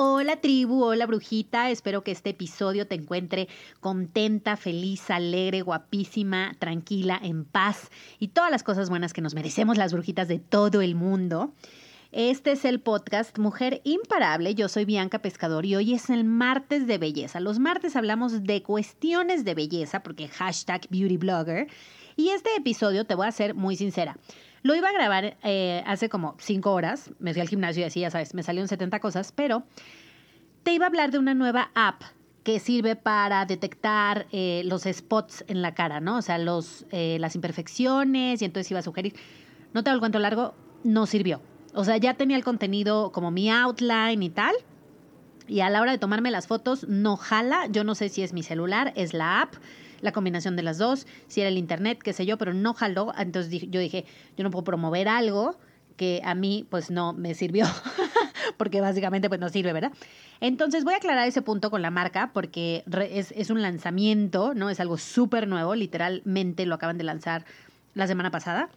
Hola tribu, hola brujita, espero que este episodio te encuentre contenta, feliz, alegre, guapísima, tranquila, en paz y todas las cosas buenas que nos merecemos las brujitas de todo el mundo. Este es el podcast Mujer Imparable. Yo soy Bianca Pescador y hoy es el martes de belleza. Los martes hablamos de cuestiones de belleza porque hashtag beauty blogger. Y este episodio, te voy a ser muy sincera, lo iba a grabar eh, hace como cinco horas. Me fui al gimnasio y así, ya sabes, me salieron 70 cosas, pero te iba a hablar de una nueva app que sirve para detectar eh, los spots en la cara, ¿no? O sea, los, eh, las imperfecciones y entonces iba a sugerir. No te hago el cuento largo, no sirvió. O sea, ya tenía el contenido como mi outline y tal. Y a la hora de tomarme las fotos, no jala. Yo no sé si es mi celular, es la app la combinación de las dos, si era el internet, qué sé yo, pero no jaló. Entonces yo dije, yo no puedo promover algo que a mí pues no me sirvió, porque básicamente pues no sirve, ¿verdad? Entonces voy a aclarar ese punto con la marca porque es, es un lanzamiento, ¿no? Es algo súper nuevo, literalmente lo acaban de lanzar la semana pasada.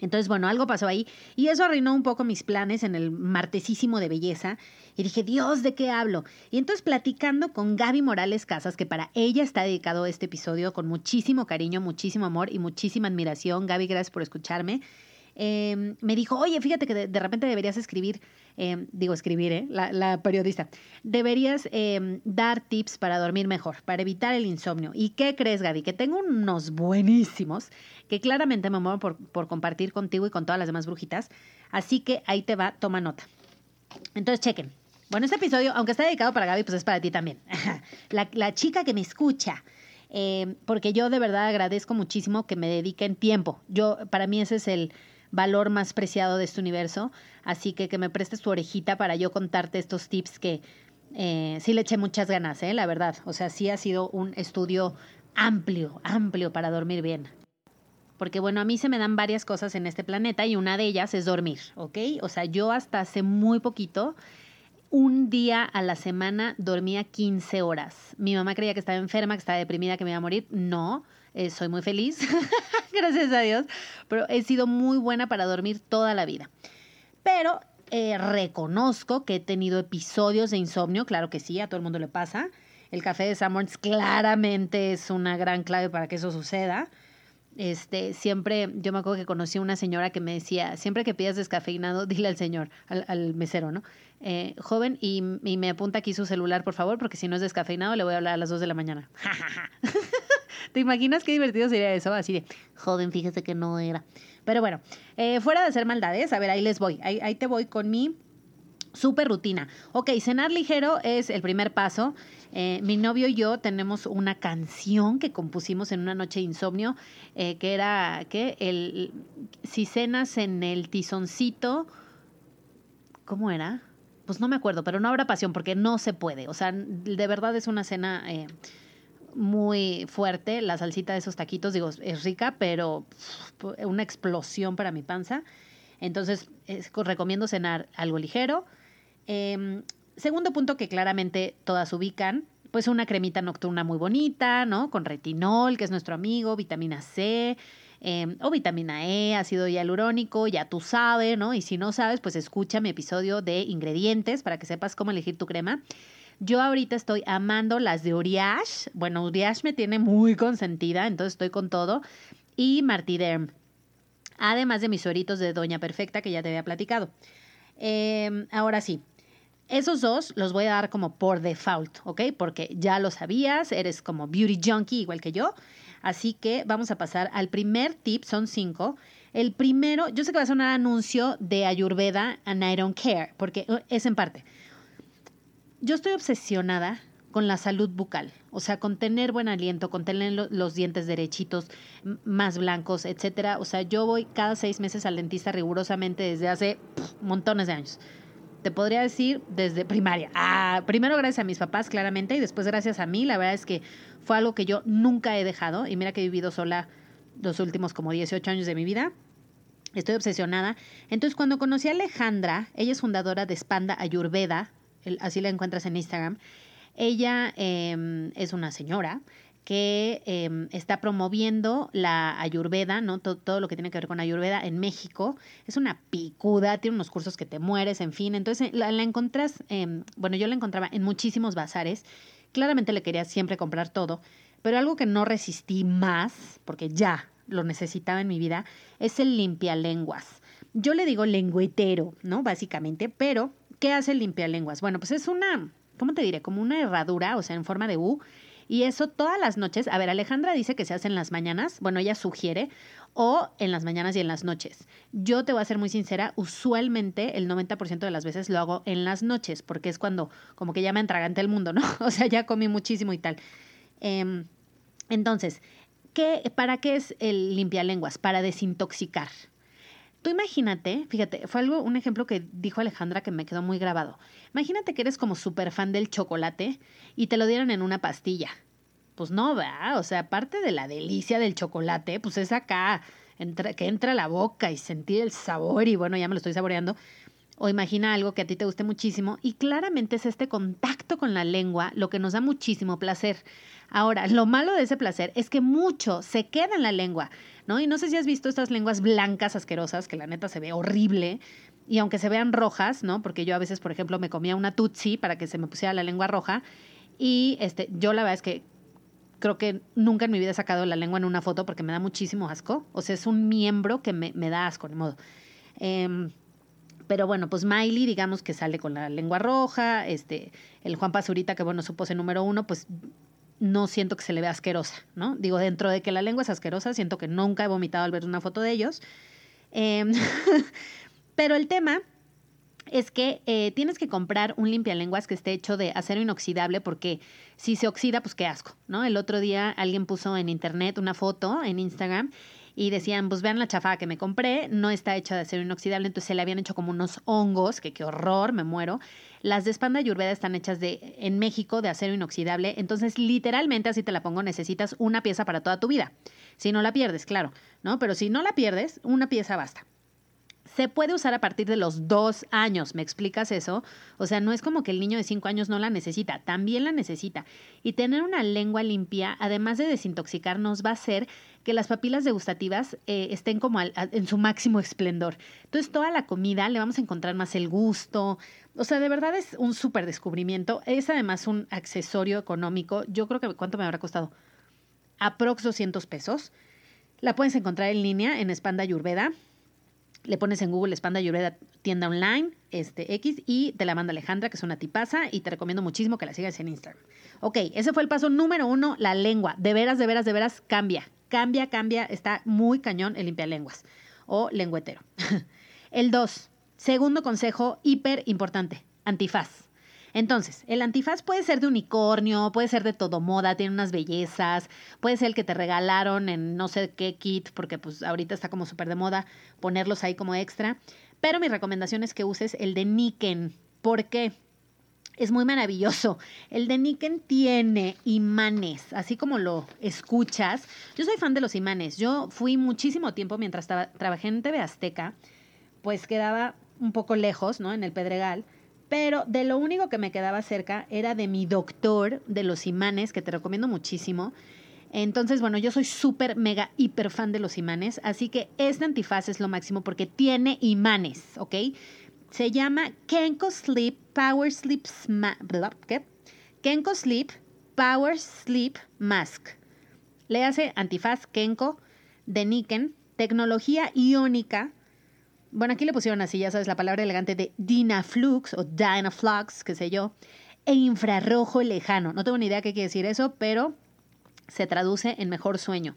Entonces, bueno, algo pasó ahí y eso arruinó un poco mis planes en el martesísimo de belleza. Y dije, Dios, ¿de qué hablo? Y entonces platicando con Gaby Morales Casas, que para ella está dedicado este episodio con muchísimo cariño, muchísimo amor y muchísima admiración. Gaby, gracias por escucharme. Em, me dijo, oye, fíjate que de, repente deberías escribir, em, digo escribir, ¿eh? la, periodista, deberías em, dar tips para dormir mejor, para evitar el insomnio. ¿Y qué crees, Gaby? Que tengo unos buenísimos que claramente me muevo por, por compartir contigo y con todas las demás brujitas. Así que ahí te va, toma nota. Entonces, chequen. Bueno, este episodio, aunque está dedicado para Gaby, pues es para ti también. la, chica que me escucha. porque yo de verdad agradezco muchísimo que me dediquen tiempo. Yo, para mí ese es el, valor más preciado de este universo. Así que que me prestes tu orejita para yo contarte estos tips que eh, sí le eché muchas ganas, ¿eh? la verdad. O sea, sí ha sido un estudio amplio, amplio para dormir bien. Porque bueno, a mí se me dan varias cosas en este planeta y una de ellas es dormir, ¿ok? O sea, yo hasta hace muy poquito, un día a la semana dormía 15 horas. Mi mamá creía que estaba enferma, que estaba deprimida, que me iba a morir. No, eh, soy muy feliz, gracias a Dios, pero he sido muy buena para dormir toda la vida. Pero eh, reconozco que he tenido episodios de insomnio, claro que sí, a todo el mundo le pasa. El café de Sammons claramente es una gran clave para que eso suceda. Este, siempre, yo me acuerdo que conocí a una señora que me decía, siempre que pidas descafeinado, dile al señor, al, mesero, ¿no? Eh, joven, y, me apunta aquí su celular, por favor, porque si no es descafeinado, le voy a hablar a las 2 de la mañana. ¿Te imaginas qué divertido sería eso? Así de, joven, fíjese que no era. Pero bueno, eh, fuera de hacer maldades, a ver, ahí les voy. Ahí, ahí te voy con mi super rutina. Ok, cenar ligero es el primer paso. Eh, mi novio y yo tenemos una canción que compusimos en una noche de insomnio, eh, que era que el si cenas en el tizoncito, ¿cómo era? Pues no me acuerdo, pero no habrá pasión porque no se puede. O sea, de verdad es una cena muy fuerte. La salsita de esos taquitos, digo, es rica, pero una explosión para mi panza. Entonces, recomiendo cenar algo ligero. Em, segundo punto que claramente todas ubican, pues una cremita nocturna muy bonita, ¿no? Con retinol, que es nuestro amigo, vitamina C. Em, o vitamina E, ácido hialurónico, ya tú sabes, ¿no? Y si no sabes, pues escucha mi episodio de ingredientes para que sepas cómo elegir tu crema. Yo ahorita estoy amando las de Uriash. Bueno, Uriash me tiene muy consentida, entonces estoy con todo. Y Martiderm. Además de mis sueritos de Doña Perfecta que ya te había platicado. Em, ahora sí, Esos dos los voy a dar como por default, ¿ok? Porque ya lo sabías, eres como beauty junkie igual que yo. Así que vamos a pasar al primer tip, son cinco. El primero, yo sé que va a un anuncio de Ayurveda and I don't care, porque uh, es en parte. Yo estoy obsesionada con la salud bucal, o sea, con tener buen aliento, con tener los dientes derechitos, más blancos, etcétera. O sea, yo voy cada seis meses al dentista rigurosamente desde hace montones de años te podría decir desde primaria. Ah, primero gracias a mis papás, claramente, y después gracias a mí. La verdad es que fue algo que yo nunca he dejado. Y mira que he vivido sola los últimos como 18 años de mi vida. Estoy obsesionada. Entonces, cuando conocí a Alejandra, ella es fundadora de Spanda Ayurveda, así la encuentras en Instagram. Ella em, es una señora que em, está promoviendo la ayurveda, ¿no? Todo, lo que tiene que ver con ayurveda en México. Es una picuda, tiene unos cursos que te mueres, en fin. Entonces la, la encontrás, em, bueno, yo la encontraba en muchísimos bazares. Claramente le quería siempre comprar todo, pero algo que no resistí más, porque ya lo necesitaba en mi vida, es el limpialenguas. Yo le digo lengüetero, ¿no? Básicamente, pero ¿qué hace el limpialenguas? Bueno, pues es una, ¿cómo te diré? Como una herradura, o sea, en forma de U y eso todas las noches, a ver, Alejandra dice que se hace en las mañanas, bueno, ella sugiere, o en las mañanas y en las noches. Yo te voy a ser muy sincera, usualmente el 90% de las veces lo hago en las noches, porque es cuando como que ya me entragante el mundo, ¿no? O sea, ya comí muchísimo y tal. Em, entonces, ¿qué, ¿para qué es el limpialenguas? Para desintoxicar. Imagínate, fíjate, fue algo, un ejemplo que dijo Alejandra que me quedó muy grabado. Imagínate que eres como súper fan del chocolate y te lo dieron en una pastilla. Pues no, va, o sea, aparte de la delicia del chocolate, pues es acá, que entra la boca y sentir el sabor y bueno, ya me lo estoy saboreando. O imagina algo que a ti te guste muchísimo y claramente es este contacto con la lengua lo que nos da muchísimo placer. Ahora, lo malo de ese placer es que mucho se queda en la lengua. ¿no? Y no sé si has visto estas lenguas blancas asquerosas, que la neta se ve horrible, y aunque se vean rojas, ¿no? Porque yo a veces, por ejemplo, me comía una tutsi para que se me pusiera la lengua roja, y este, yo la verdad es que creo que nunca en mi vida he sacado la lengua en una foto porque me da muchísimo asco, o sea, es un miembro que me, da asco, de modo. Em, pero bueno, pues Miley, digamos que sale con la lengua roja, este, el Juan Pazurita, que bueno, supo número uno, pues no siento que se le vea asquerosa, ¿no? Digo, dentro de que la lengua es asquerosa, siento que nunca he vomitado al ver una foto de ellos. Em, pero el tema es que eh, tienes que comprar un limpialenguas que esté hecho de acero inoxidable porque si se oxida, pues qué asco, ¿no? El otro día alguien puso en internet una foto en Instagram y decían, pues vean la chafada que me compré, no está hecha de acero inoxidable, entonces se le habían hecho como unos hongos, que qué horror, me muero. Las de espanda Ayurveda están hechas de, en México de acero inoxidable, entonces literalmente, así te la pongo, necesitas una pieza para toda tu vida. Si no la pierdes, claro, ¿no? Pero si no la pierdes, una pieza basta se puede usar a partir de los dos años. ¿Me explicas eso? O sea, no es como que el niño de cinco años no la necesita, también la necesita. Y tener una lengua limpia, además de desintoxicarnos, va a hacer que las papilas degustativas eh, estén como en su máximo esplendor. Entonces, toda la comida le vamos a encontrar más el gusto. O sea, de verdad es un súper descubrimiento. Es además un accesorio económico. Yo creo que, ¿cuánto me habrá costado? Aprox 200 pesos. La puedes encontrar en línea en Spanda Ayurveda le pones en Google Espanda Ayurveda tienda online, este X, y te la manda Alejandra, que es una tipaza, y te recomiendo muchísimo que la sigas en Instagram. Ok, ese fue el paso número uno, la lengua. De veras, de veras, de veras, cambia. Cambia, cambia. Está muy cañón el limpialenguas o lengüetero. el dos, segundo consejo, hiper importante, antifaz. Entonces, el antifaz puede ser de unicornio, puede ser de todo moda, tiene unas bellezas, puede ser el que te regalaron en no sé qué kit, porque pues ahorita está como súper de moda ponerlos ahí como extra. Pero mi recomendación es que uses el de Niken. ¿Por qué? Es muy maravilloso. El de Niken tiene imanes, así como lo escuchas. Yo soy fan de los imanes. Yo fui muchísimo tiempo mientras trabajé en TV Azteca, pues quedaba un poco lejos, ¿no? En el Pedregal pero de lo único que me quedaba cerca era de mi doctor de los imanes, que te recomiendo muchísimo. Entonces, bueno, yo soy súper, mega, hiper fan de los imanes, así que este antifaz es lo máximo porque tiene imanes, ¿ok? Se llama Kenko Sleep Power Sleep ¿qué? Kenko Sleep Power Sleep Mask. Le hace antifaz Kenko de Niken, tecnología iónica bueno, aquí le pusieron así, ya sabes, la palabra elegante de Dynaflux o Dynaflux, qué sé yo, e infrarrojo lejano. No tengo ni idea qué quiere decir eso, pero se traduce en mejor sueño.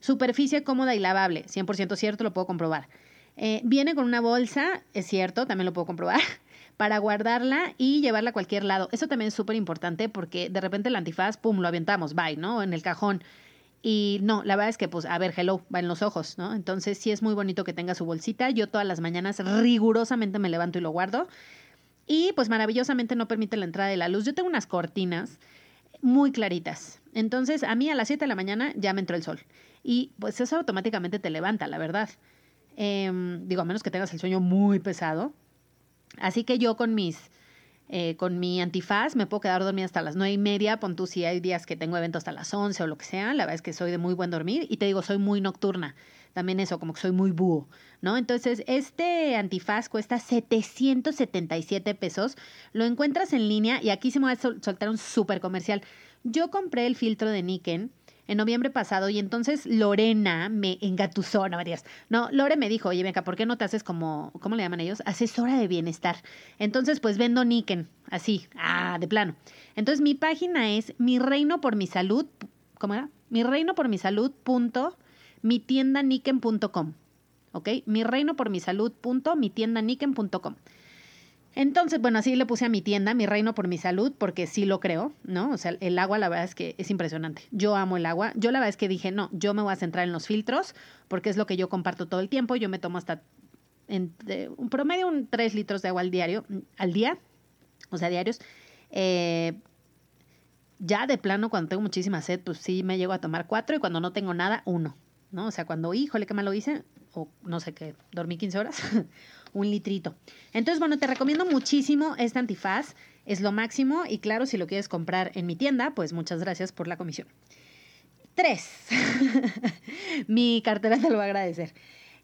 Superficie cómoda y lavable, 100% cierto, lo puedo comprobar. Eh, viene con una bolsa, es cierto, también lo puedo comprobar, para guardarla y llevarla a cualquier lado. Eso también es súper importante porque de repente el antifaz, pum, lo aventamos, bye, ¿no? En el cajón. Y no, la verdad es que, pues, a ver, hello, va en los ojos, ¿no? Entonces sí es muy bonito que tenga su bolsita. Yo todas las mañanas rigurosamente me levanto y lo guardo. Y pues maravillosamente no permite la entrada de la luz. Yo tengo unas cortinas muy claritas. Entonces a mí a las 7 de la mañana ya me entró el sol. Y pues eso automáticamente te levanta, la verdad. Em, digo, a menos que tengas el sueño muy pesado. Así que yo con mis eh, con mi antifaz me puedo quedar dormida hasta las nueve y media, pon tú si hay días que tengo evento hasta las 11 o lo que sea, la verdad es que soy de muy buen dormir y te digo, soy muy nocturna, también eso, como que soy muy búho, ¿no? Entonces, este antifaz cuesta 777 pesos, lo encuentras en línea y aquí se me va a soltar un súper comercial. Yo compré el filtro de Niken en noviembre pasado y entonces Lorena me engatusó, no Marías. No, Lore me dijo, oye, venga, ¿por qué no te haces como, ¿cómo le llaman ellos? Asesora de bienestar. Entonces, pues vendo Niken, así, ah, de plano. Entonces, mi página es mi reino por mi salud, ¿cómo era? Mi reino por mi salud punto mi tienda niken.com. ¿Ok? Mi reino por mi salud punto mi tienda niken.com. Entonces, bueno, así le puse a mi tienda, mi reino por mi salud, porque sí lo creo, ¿no? O sea, el agua la verdad es que es impresionante. Yo amo el agua. Yo la verdad es que dije, no, yo me voy a centrar en los filtros, porque es lo que yo comparto todo el tiempo. Yo me tomo hasta en, un promedio un 3 litros de agua al diario, al día, o sea, diarios. Eh, ya de plano, cuando tengo muchísima sed, pues sí me llego a tomar cuatro y cuando no tengo nada, uno, ¿no? O sea, cuando, híjole, qué mal lo hice, o no sé qué, dormí 15 horas. un litrito. Entonces, bueno, te recomiendo muchísimo este antifaz. Es lo máximo y claro, si lo quieres comprar en mi tienda, pues muchas gracias por la comisión. Tres. mi cartera te lo va a agradecer.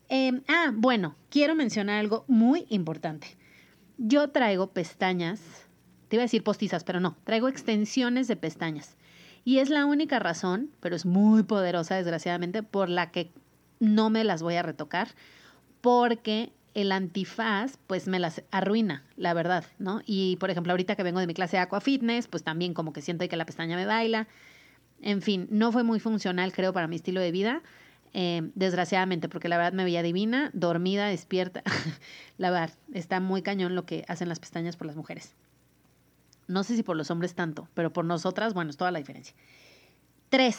Em, ah, bueno, quiero mencionar algo muy importante. Yo traigo pestañas, te iba a decir postizas, pero no, traigo extensiones de pestañas. Y es la única razón, pero es muy poderosa desgraciadamente, por la que no me las voy a retocar, porque el antifaz pues me las arruina, la verdad, ¿no? Y por ejemplo, ahorita que vengo de mi clase de Aqua Fitness, pues también como que siento que la pestaña me baila. En fin, no fue muy funcional, creo, para mi estilo de vida. Eh, desgraciadamente, porque la verdad me veía divina, dormida, despierta. la verdad, está muy cañón lo que hacen las pestañas por las mujeres. No sé si por los hombres tanto, pero por nosotras, bueno, es toda la diferencia. Tres.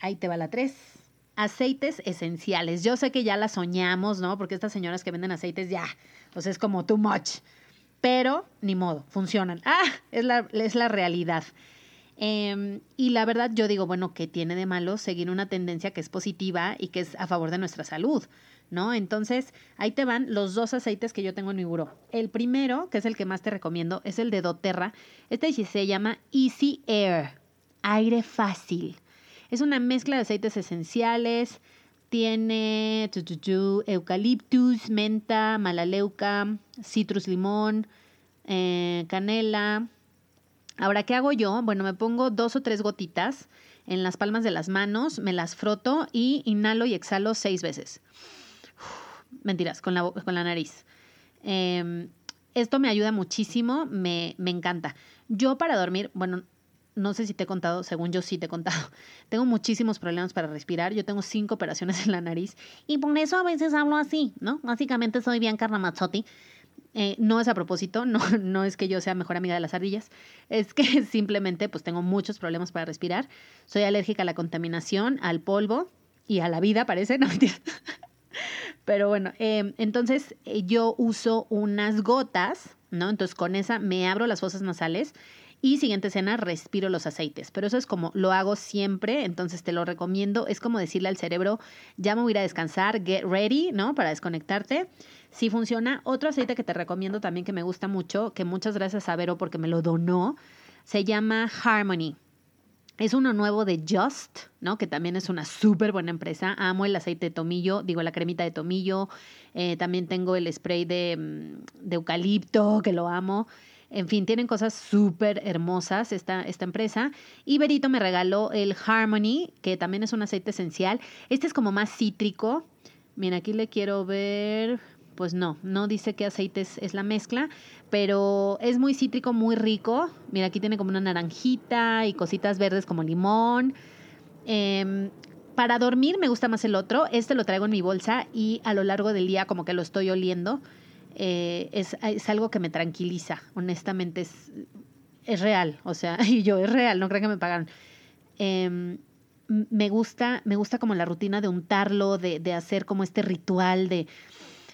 Ahí te va la tres aceites esenciales. Yo sé que ya las soñamos, ¿no? Porque estas señoras que venden aceites ya, pues es como too much. Pero ni modo, funcionan. Ah, es la, es la realidad. Em, y la verdad yo digo, bueno, ¿qué tiene de malo seguir una tendencia que es positiva y que es a favor de nuestra salud? ¿No? Entonces, ahí te van los dos aceites que yo tengo en mi buró. El primero, que es el que más te recomiendo, es el de doTERRA. Este se llama Easy Air, aire fácil. Es una mezcla de aceites esenciales. Tiene eucaliptus, menta, malaleuca, citrus limón, eh, canela. Ahora, ¿qué hago yo? Bueno, me pongo dos o tres gotitas en las palmas de las manos, me las froto y inhalo y exhalo seis veces. mentiras, con la, nariz. Em, esto me ayuda muchísimo, me encanta. Yo para dormir, bueno, no sé si te he contado, según yo sí te he contado, tengo muchísimos problemas para respirar, yo tengo cinco operaciones en la nariz y por eso a veces hablo así, ¿no? Básicamente soy Bianca Ramazzotti. Eh, no es a propósito, no, no es que yo sea mejor amiga de las ardillas, es que simplemente pues tengo muchos problemas para respirar. Soy alérgica a la contaminación, al polvo y a la vida, parece, no Pero bueno, eh, entonces eh, yo uso unas gotas, ¿no? Entonces con esa me abro las fosas nasales y siguiente cena, respiro los aceites. Pero eso es como lo hago siempre, entonces te lo recomiendo. Es como decirle al cerebro, ya me voy a ir a descansar, get ready, ¿no? Para desconectarte. Si funciona, otro aceite que te recomiendo también que me gusta mucho, que muchas gracias a Vero porque me lo donó, se llama Harmony. Es uno nuevo de Just, ¿no? Que también es una súper buena empresa. Amo el aceite de tomillo, digo la cremita de tomillo. Eh, también tengo el spray de, mm, de eucalipto, que lo amo. En fin, tienen cosas súper hermosas esta, esta empresa. Y Berito me regaló el Harmony, que también es un aceite esencial. Este es como más cítrico. Mira, aquí le quiero ver. pues no, no dice qué aceite es, la mezcla, pero es muy cítrico, muy rico. Mira, aquí tiene como una naranjita y cositas verdes como limón. Em, para dormir me gusta más el otro. Este lo traigo en mi bolsa y a lo largo del día como que lo estoy oliendo. Eh, es, es, algo que me tranquiliza, honestamente. Es, es real, o sea, y yo es real, no creo que me pagan. Em, me gusta, me gusta como la rutina de untarlo, de, de hacer como este ritual de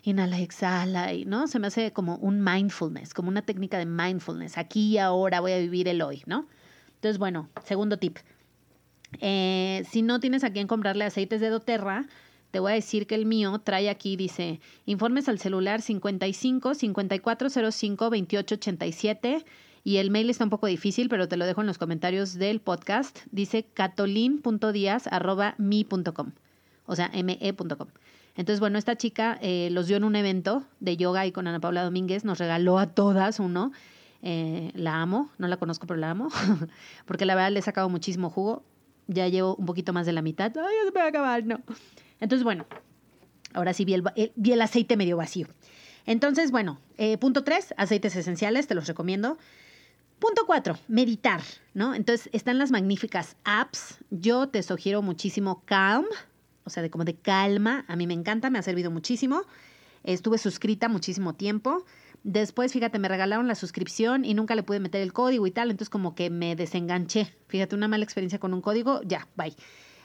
inhala, exhala, y, ¿no? Se me hace como un mindfulness, como una técnica de mindfulness. Aquí y ahora voy a vivir el hoy, ¿no? Entonces, bueno, segundo tip. Eh, si no tienes a quién comprarle aceites de doTERRA, te voy a decir que el mío trae aquí, dice, informes al celular 55 5405 2887 y el mail está un poco difícil, pero te lo dejo en los comentarios del podcast. Dice catolin.díaz.mi.com, o sea, me.com. Entonces, bueno, esta chica eh, los dio en un evento de yoga y con Ana Paula Domínguez nos regaló a todas uno. Eh, la amo, no la conozco, pero la amo, porque la verdad le he sacado muchísimo jugo. Ya llevo un poquito más de la mitad. Ay, ya se me va a acabar, no. Entonces, bueno, ahora sí vi el, vi el aceite medio vacío. Entonces, bueno, eh, punto tres, aceites esenciales, te los recomiendo. Punto cuatro, meditar, ¿no? Entonces están las magníficas apps. Yo te sugiero muchísimo Calm, o sea, de como de calma. A mí me encanta, me ha servido muchísimo. Estuve suscrita muchísimo tiempo. Después, fíjate, me regalaron la suscripción y nunca le pude meter el código y tal, entonces como que me desenganché. Fíjate, una mala experiencia con un código, ya, bye.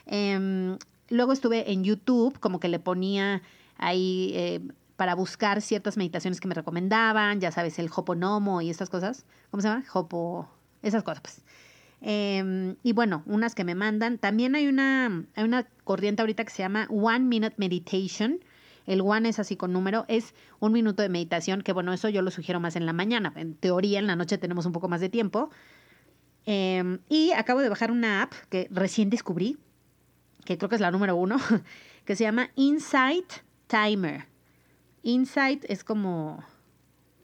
Em, luego estuve en YouTube, como que le ponía ahí eh, para buscar ciertas meditaciones que me recomendaban, ya sabes, el Hoponomo y estas cosas. ¿Cómo se llama? Hopo, esas cosas, pues. Em, y bueno, unas que me mandan. También hay una, hay una corriente ahorita que se llama One Minute Meditation. El one es así con número, es un minuto de meditación, que bueno, eso yo lo sugiero más en la mañana. En teoría, en la noche tenemos un poco más de tiempo. Em, y acabo de bajar una app que recién descubrí, que creo que es la número uno, que se llama Insight Timer. Insight es como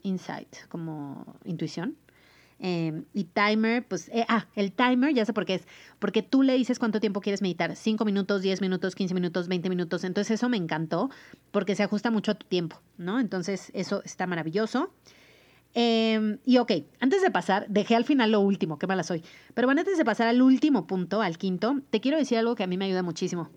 insight, como intuición. Em, y timer, pues, eh, ah, el timer, ya sé por qué es, porque tú le dices cuánto tiempo quieres meditar, 5 minutos, 10 minutos, 15 minutos, 20 minutos, entonces eso me encantó, porque se ajusta mucho a tu tiempo, ¿no? Entonces eso está maravilloso. Em, y ok, antes de pasar, dejé al final lo último, qué mala soy, pero bueno, antes de pasar al último punto, al quinto, te quiero decir algo que a mí me ayuda muchísimo.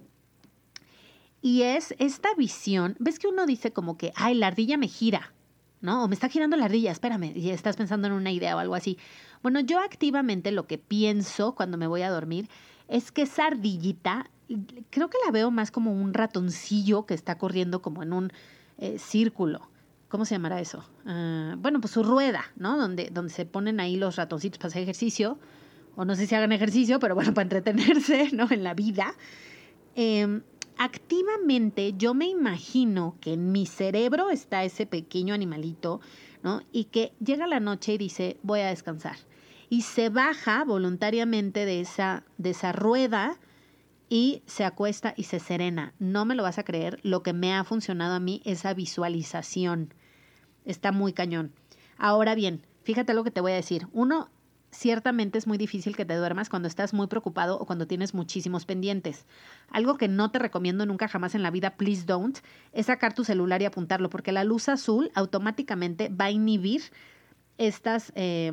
Y es esta visión, ves que uno dice como que, ay, la ardilla me gira, ¿no? O me está girando la ardilla, espérame, y estás pensando en una idea o algo así. Bueno, yo activamente lo que pienso cuando me voy a dormir es que esa ardillita, creo que la veo más como un ratoncillo que está corriendo como en un eh, círculo. ¿Cómo se llamará eso? Ah, bueno, pues su rueda, ¿no? Donde, donde se ponen ahí los ratoncitos para hacer ejercicio. O no sé si hagan ejercicio, pero bueno, para entretenerse, ¿no? En la vida. Eh, activamente yo me imagino que en mi cerebro está ese pequeño animalito, ¿no? Y que llega la noche y dice, voy a descansar. Y se baja voluntariamente de esa, de esa rueda y se acuesta y se serena. No me lo vas a creer, lo que me ha funcionado a mí, esa visualización. Está muy cañón. Ahora bien, fíjate lo que te voy a decir. Uno, ciertamente es muy difícil que te duermas cuando estás muy preocupado o cuando tienes muchísimos pendientes. Algo que no te recomiendo nunca jamás en la vida, please don't, es sacar tu celular y apuntarlo, porque la luz azul automáticamente va a inhibir estas eh,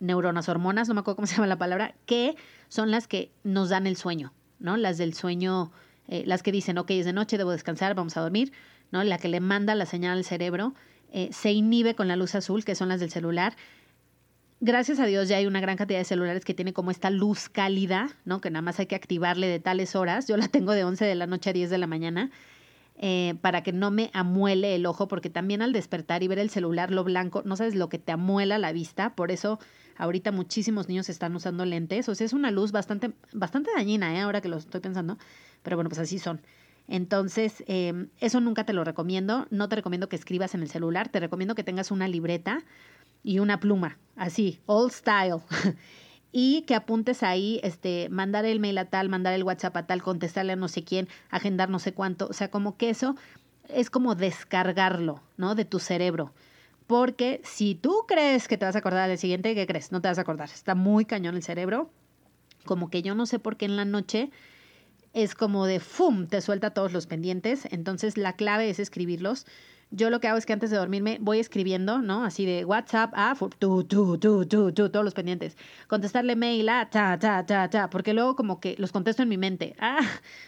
neuronas, hormonas, no me acuerdo cómo se llama la palabra, que son las que nos dan el sueño, ¿no? Las del sueño, eh, las que dicen, ok, es de noche, debo descansar, vamos a dormir, ¿no? La que le manda la señal al cerebro. Eh, se inhibe con la luz azul, que son las del celular, gracias a Dios ya hay una gran cantidad de celulares que tiene como esta luz cálida, ¿no? Que nada más hay que activarle de tales horas. Yo la tengo de 11 de la noche a 10 de la mañana. Eh, para que no me amuele el ojo, porque también al despertar y ver el celular lo blanco, no sabes lo que te amuela la vista, por eso ahorita muchísimos niños están usando lentes, o sea, es una luz bastante, bastante dañina, ¿eh? ahora que lo estoy pensando, pero bueno, pues así son. Entonces, eh, eso nunca te lo recomiendo, no te recomiendo que escribas en el celular, te recomiendo que tengas una libreta y una pluma, así, old style. y que apuntes ahí, este, mandar el mail a tal, mandar el WhatsApp a tal, contestarle a no sé quién, agendar no sé cuánto. O sea, como que eso es como descargarlo, ¿no? De tu cerebro. Porque si tú crees que te vas a acordar del siguiente, ¿qué crees? No te vas a acordar. Está muy cañón el cerebro. Como que yo no sé por qué en la noche es como de ¡fum! te suelta todos los pendientes. Entonces la clave es escribirlos. yo lo que hago es que antes de dormirme voy escribiendo, ¿no? Así de WhatsApp a tú, tú, tú, tú, tú, todos los pendientes. Contestarle mail a ta, ta, ta, ta, porque luego como que los contesto en mi mente. Ah,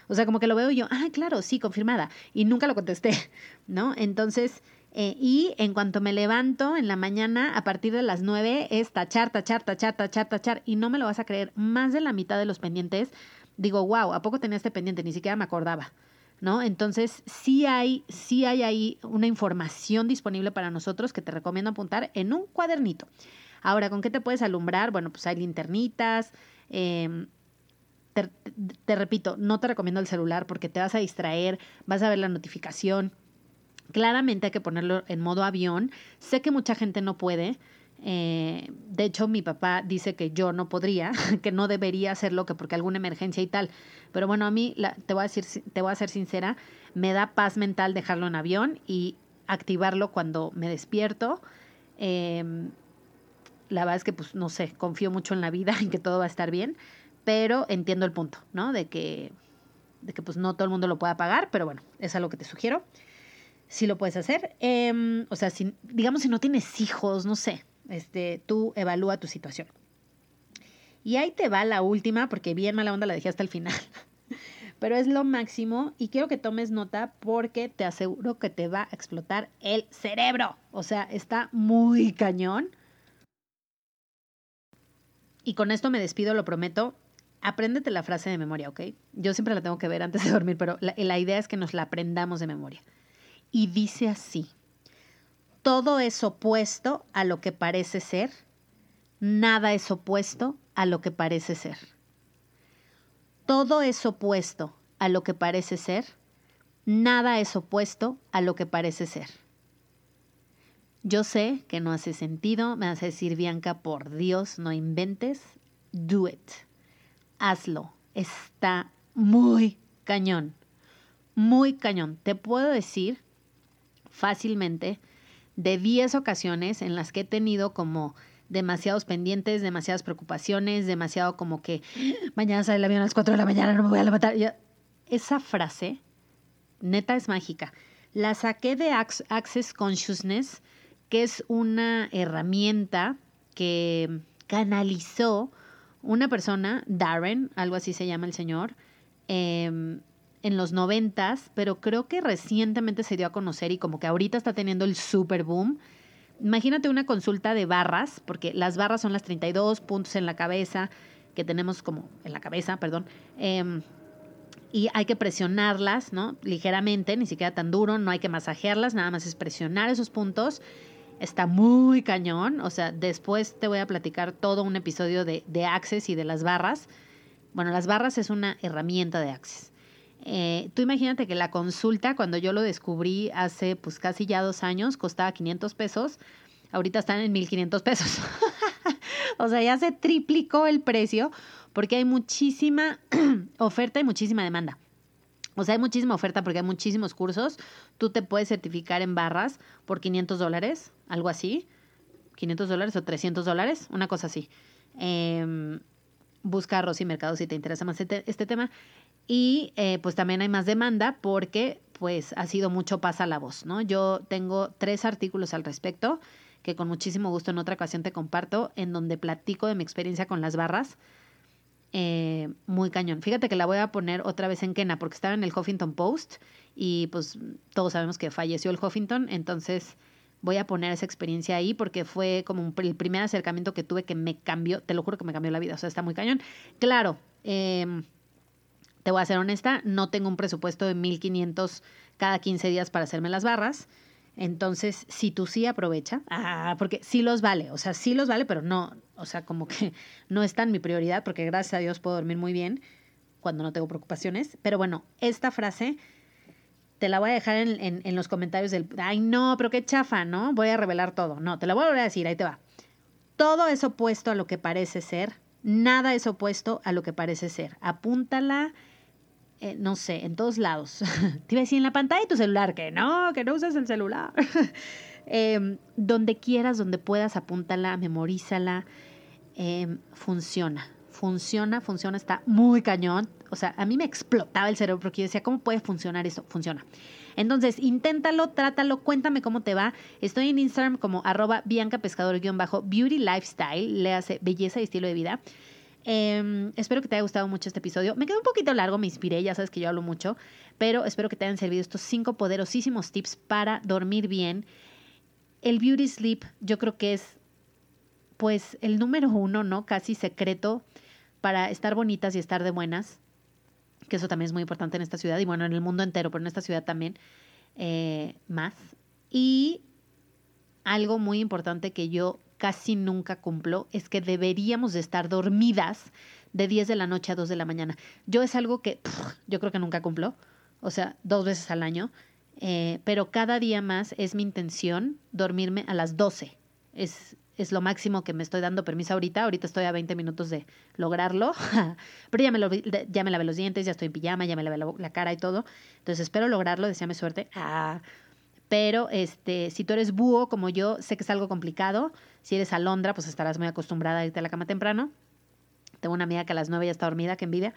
o sea, como que lo veo yo, ah, claro, sí, confirmada. Y nunca lo contesté, ¿no? Entonces, eh, y en cuanto me levanto en la mañana, a partir de las nueve, es tachar, tachar, tachar, tachar, tachar. Y no me lo vas a creer, más de la mitad de los pendientes, digo, wow, ¿a poco tenía este pendiente? Ni siquiera me acordaba. ¿no? Entonces, sí hay, sí hay ahí una información disponible para nosotros que te recomiendo apuntar en un cuadernito. Ahora, ¿con qué te puedes alumbrar? Bueno, pues hay linternitas. Em, te, te, repito, no te recomiendo el celular porque te vas a distraer, vas a ver la notificación. Claramente hay que ponerlo en modo avión. Sé que mucha gente no puede, eh, de hecho, mi papá dice que yo no podría, que no debería hacerlo, que porque alguna emergencia y tal. Pero bueno, a mí, te, voy a decir, te voy a ser sincera, me da paz mental dejarlo en avión y activarlo cuando me despierto. Em, la verdad es que, pues, no sé, confío mucho en la vida, en que todo va a estar bien, pero entiendo el punto, ¿no? De que, de que pues, no todo el mundo lo pueda pagar, pero bueno, es algo que te sugiero. Si lo puedes hacer. Em, o sea, si, digamos, si no tienes hijos, no sé, este, tú evalúa tu situación. Y ahí te va la última, porque bien mala onda la dejé hasta el final. Pero es lo máximo y quiero que tomes nota porque te aseguro que te va a explotar el cerebro. O sea, está muy cañón. Y con esto me despido, lo prometo. Apréndete la frase de memoria, ¿ok? Yo siempre la tengo que ver antes de dormir, pero la, la idea es que nos la aprendamos de memoria. Y dice así todo es opuesto a lo que parece ser, nada es opuesto a lo que parece ser. Todo es opuesto a lo que parece ser, nada es opuesto a lo que parece ser. Yo sé que no hace sentido, me hace decir Bianca, por Dios, no inventes, do it. Hazlo, está muy cañón, muy cañón. Te puedo decir fácilmente de 10 ocasiones en las que he tenido como demasiados pendientes, demasiadas preocupaciones, demasiado como que mañana sale el avión a las 4 de la mañana, no me voy a levantar. Esa frase, neta, es mágica. La saqué de Access Consciousness, que es una herramienta que canalizó una persona, Darren, algo así se llama el señor, eh, en los noventas, pero creo que recientemente se dio a conocer y como que ahorita está teniendo el super boom. Imagínate una consulta de barras, porque las barras son las 32 puntos en la cabeza que tenemos como en la cabeza, perdón. Em, y hay que presionarlas, ¿no? Ligeramente, ni siquiera tan duro, no hay que masajearlas, nada más es presionar esos puntos. Está muy cañón, o sea, después te voy a platicar todo un episodio de, de y de las barras. Bueno, las barras es una herramienta de Access. Eh, tú imagínate que la consulta, cuando yo lo descubrí hace pues casi ya dos años, costaba 500 pesos. Ahorita están en 1500 pesos. o sea, ya se triplicó el precio porque hay muchísima oferta y muchísima demanda. O sea, hay muchísima oferta porque hay muchísimos cursos. Tú te puedes certificar en barras por 500 dólares, algo así. 500 dólares o 300 dólares, una cosa así. Eh, busca Rosy Mercado si te interesa más este, este tema. Y eh, pues también hay más demanda porque pues ha sido mucho pasa la voz, ¿no? Yo tengo tres artículos al respecto que con muchísimo gusto en otra ocasión te comparto, en donde platico de mi experiencia con las barras. Eh, muy cañón. Fíjate que la voy a poner otra vez en Kena porque estaba en el Huffington Post y pues todos sabemos que falleció el Huffington, entonces voy a poner esa experiencia ahí porque fue como el primer acercamiento que tuve que me cambió, te lo juro que me cambió la vida, o sea, está muy cañón. Claro, eh, te voy a ser honesta, no tengo un presupuesto de 1500 cada 15 días para hacerme las barras. Entonces, si tú sí aprovecha, ah, porque sí los vale, o sea, sí los vale, pero no, o sea, como que no es tan mi prioridad, porque gracias a Dios puedo dormir muy bien cuando no tengo preocupaciones. Pero bueno, esta frase te la voy a dejar en, en los comentarios del, ay, no, pero qué chafa, ¿no? Voy a revelar todo. No, te la voy a volver a decir, ahí te va. Todo es opuesto a lo que parece ser, nada es opuesto a lo que parece ser. Apúntala eh, no sé, en todos lados. Te iba a decir en la pantalla de tu celular, que no, que no uses el celular. Em, donde quieras, donde puedas, apúntala, memorízala. Em, funciona, funciona, funciona, está muy cañón. o sea, a mí me explotaba el cerebro porque yo decía, ¿cómo puede funcionar eso? Funciona. Entonces, inténtalo, trátalo, cuéntame cómo te va. Estoy en Instagram como arroba Bianca Pescador-Beauty Lifestyle, le hace belleza y estilo de vida. Em, espero que te haya gustado mucho este episodio. Me quedó un poquito largo, me inspiré, ya sabes que yo hablo mucho, pero espero que te hayan servido estos cinco poderosísimos tips para dormir bien. El beauty sleep yo creo que es pues el número uno, ¿no? Casi secreto para estar bonitas y estar de buenas que eso también es muy importante en esta ciudad y bueno, en el mundo entero, pero en esta ciudad también eh, más. Y algo muy importante que yo casi nunca cumplo es que deberíamos de estar dormidas de 10 de la noche a 2 de la mañana. Yo es algo que yo creo que nunca cumplo, o sea, dos veces al año, eh, pero cada día más es mi intención dormirme a las 12. Es, es lo máximo que me estoy dando permiso ahorita. Ahorita estoy a 20 minutos de lograrlo, pero ya me, lo, ya me lavé los dientes, ya estoy en pijama, ya me lavé la, cara y todo. Entonces espero lograrlo, deseame suerte. Ah, pero este, si tú eres búho como yo, sé que es algo complicado. Si eres alondra, pues estarás muy acostumbrada a irte a la cama temprano. Tengo una amiga que a las 9 ya está dormida, que envidia.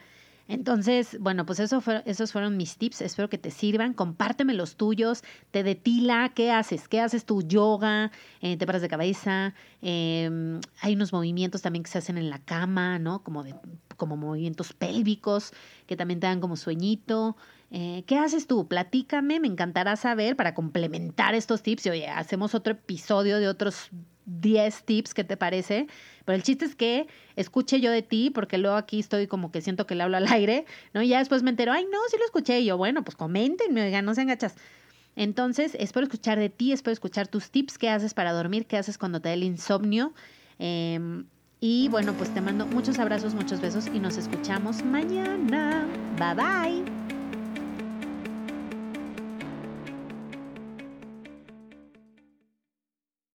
Entonces, bueno, pues eso esos fueron mis tips. Espero que te sirvan. Compárteme los tuyos. Te detila. ¿Qué haces? ¿Qué haces tu yoga? Eh, te paras de cabeza. Em, hay unos movimientos también que se hacen en la cama, ¿no? Como, como movimientos pélvicos que también te dan como sueñito. Eh, ¿Qué haces tú? Platícame, me encantará saber para complementar estos tips. Y oye, hacemos otro episodio de otros 10 tips, ¿qué te parece? Pero el chiste es que escuche yo de ti, porque luego aquí estoy como que siento que le hablo al aire, ¿no? Y ya después me entero, ay, no, sí lo escuché. Y yo, bueno, pues coméntenme, oigan, no se engachas. Entonces, espero escuchar de ti, espero escuchar tus tips, qué haces para dormir, qué haces cuando te da el insomnio. Em, y bueno, pues te mando muchos abrazos, muchos besos y nos escuchamos mañana. Bye bye.